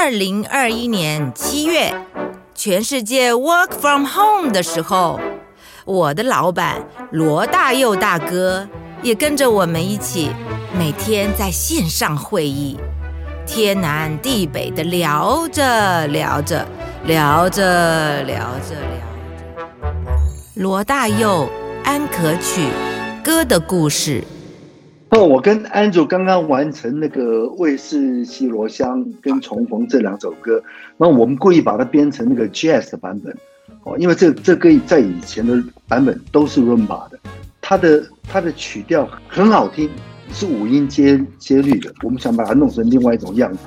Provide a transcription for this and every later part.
二零二一年七月，全世界 work from home 的时候，我的老板罗大佑大哥也跟着我们一起，每天在线上会议，天南地北的聊着聊着聊着聊着聊。罗大佑安可曲歌的故事。哦，我跟安祖刚刚完成那个《卫视西罗香》跟《重逢》这两首歌，那我们故意把它编成那个 Jazz 的版本，哦，因为这这歌在以前的版本都是 Rumba 的，它的它的曲调很好听，是五音接接律的，我们想把它弄成另外一种样子，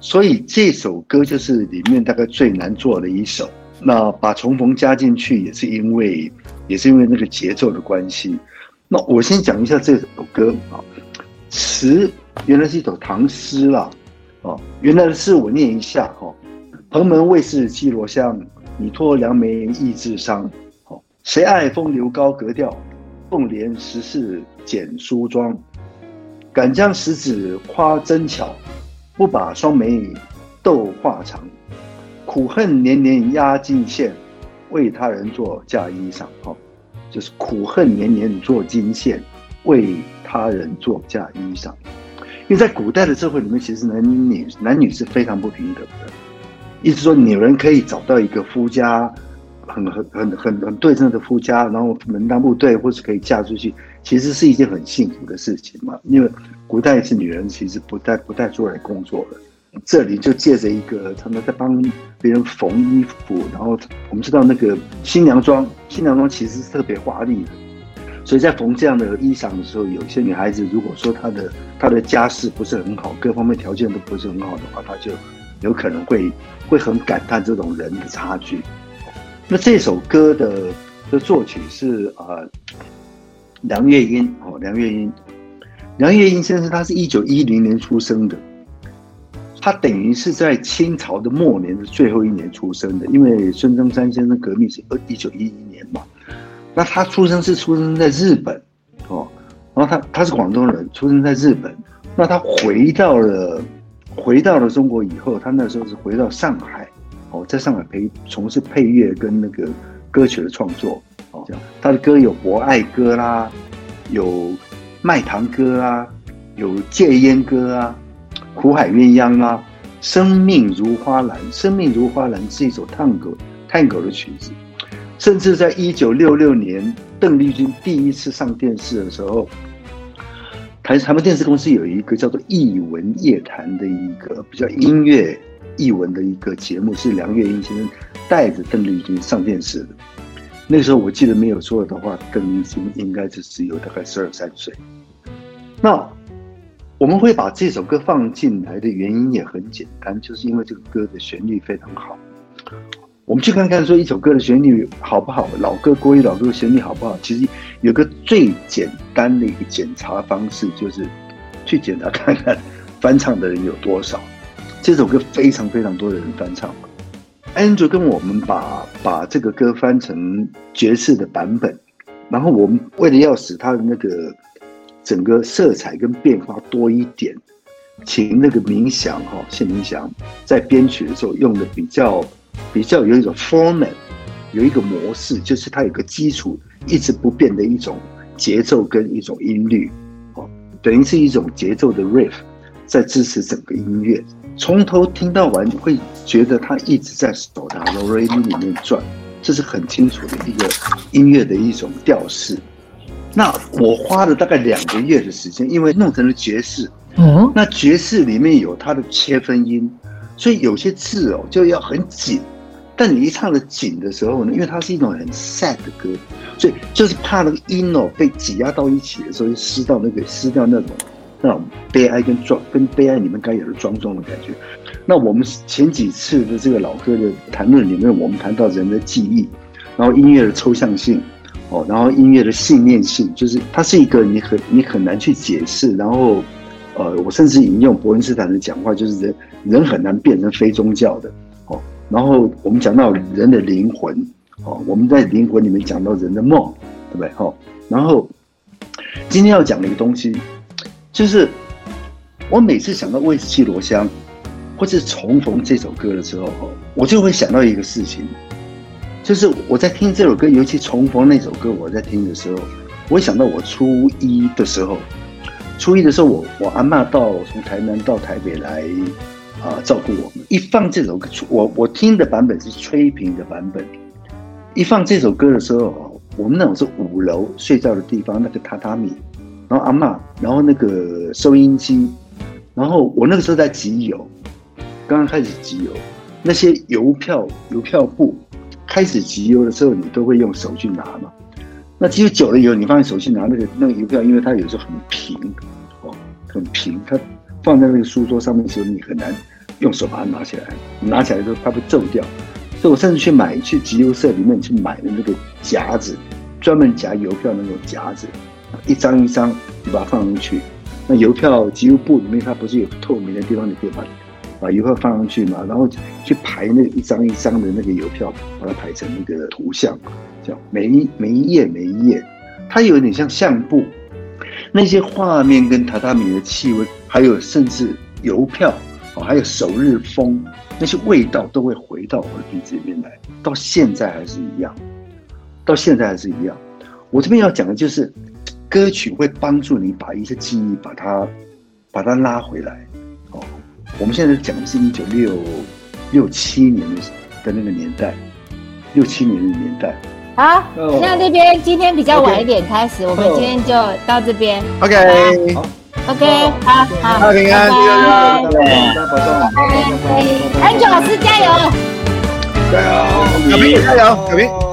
所以这首歌就是里面大概最难做的一首。那把《重逢》加进去，也是因为也是因为那个节奏的关系。那我先讲一下这首歌啊，词原来是一首唐诗啦，哦，原来的诗我念一下哈。蓬门未识绮罗香，你托良媒益自伤。哦，谁爱风流高格调，凤帘十四剪梳妆。敢将十指夸针巧，不把双眉斗画长。苦恨年年压金线，为他人做嫁衣裳。哈。就是苦恨年年做金线，为他人做嫁衣裳。因为在古代的社会里面，其实男女男女是非常不平等的。意思说，女人可以找到一个夫家，很很很很很对称的夫家，然后门当户对，或是可以嫁出去，其实是一件很幸福的事情嘛。因为古代是女人其实不带不带出来工作的。这里就借着一个他们在帮别人缝衣服，然后我们知道那个新娘装，新娘装其实是特别华丽的，所以在缝这样的衣裳的时候，有些女孩子如果说她的她的家世不是很好，各方面条件都不是很好的话，她就有可能会会很感叹这种人的差距。那这首歌的的作曲是呃梁月英哦，梁月英，梁月英先生他是一九一零年出生的。他等于是在清朝的末年的最后一年出生的，因为孙中山先生革命是二一九一一年嘛。那他出生是出生在日本，哦，然后他他是广东人，出生在日本。那他回到了回到了中国以后，他那时候是回到上海，哦，在上海陪从事配乐跟那个歌曲的创作，哦，这样他的歌有博爱歌啦，有卖糖歌啊，有戒烟歌啊。苦海鸳鸯啊，生命如花篮，生命如花篮是一首探戈探戈的曲子。甚至在一九六六年，邓丽君第一次上电视的时候，台台湾电视公司有一个叫做《艺文夜谈》的一个比较音乐艺文的一个节目，是梁月英先生带着邓丽君上电视的。那时候我记得没有错的话，邓丽君应该是只有大概十二三岁。那。我们会把这首歌放进来的原因也很简单，就是因为这个歌的旋律非常好。我们去看看说一首歌的旋律好不好，老歌国语老歌的旋律好不好？其实有个最简单的一个检查方式，就是去检查看看翻唱的人有多少。这首歌非常非常多的人翻唱。Andrew 跟我们把把这个歌翻成爵士的版本，然后我们为了要使它的那个。整个色彩跟变化多一点，请那个冥想哈，谢冥想在编曲的时候用的比较比较有一种 format，有一个模式，就是它有个基础一直不变的一种节奏跟一种音律，哦，等于是一种节奏的 riff，在支持整个音乐，从头听到完会觉得它一直在手的 r e 里面转，这是很清楚的一个音乐的一种调式。那我花了大概两个月的时间，因为弄成了爵士。嗯，那爵士里面有它的切分音，所以有些字哦就要很紧。但你一唱的紧的时候呢，因为它是一种很 sad 的歌，所以就是怕那个音哦被挤压到一起的时候，失到那个失掉那种那种悲哀跟庄跟悲哀里面该有的庄重的感觉。那我们前几次的这个老歌的谈论里面，我们谈到人的记忆，然后音乐的抽象性。哦，然后音乐的信念性，就是它是一个你很你很难去解释。然后，呃，我甚至引用伯恩斯坦的讲话，就是人人很难变成非宗教的。哦，然后我们讲到人的灵魂，哦，我们在灵魂里面讲到人的梦，对不对？哈，然后今天要讲的一个东西，就是我每次想到威士忌罗香，或是重逢这首歌的时候，我就会想到一个事情，就是我在听这首歌，尤其重逢那首歌，我在听的时候，我想到我初一的时候，初一的时候，我我阿妈到从台南到台北来啊照顾我们，一放这首歌，我我听的版本是吹平的版本，一放这首歌的时候，我们那种是五楼睡觉的地方，那个榻榻米。然后阿妈，然后那个收音机，然后我那个时候在集邮，刚刚开始集邮，那些邮票、邮票簿开始集邮的时候，你都会用手去拿嘛。那集邮久了以后，你发现手去拿那个那个邮票，因为它有时候很平，哦，很平，它放在那个书桌上面的时候，你很难用手把它拿起来。拿起来的时候，它会皱掉。所以我甚至去买去集邮社里面去买的那个夹子，专门夹邮票那种夹子。一张一张，你把它放进去。那邮票集邮簿里面，它不是有透明的地方，你可以把把邮票放上去嘛？然后去排那一张一张的那个邮票，把它排成那个图像，这样每一每一页每一页，它有点像相簿。那些画面跟榻榻米的气味，还有甚至邮票哦，还有首日风，那些味道都会回到我的鼻子里面来。到现在还是一样，到现在还是一样。我这边要讲的就是。歌曲会帮助你把一些记忆把它把它拉回来，我们现在讲的是一九六六七年的的那个年代，六七年的年代。好，那这边今天比较晚一点开始，我们今天就到这边。OK，好，OK，好。好，平安，大家保重，安九老师加油，加油，小平加油，小平。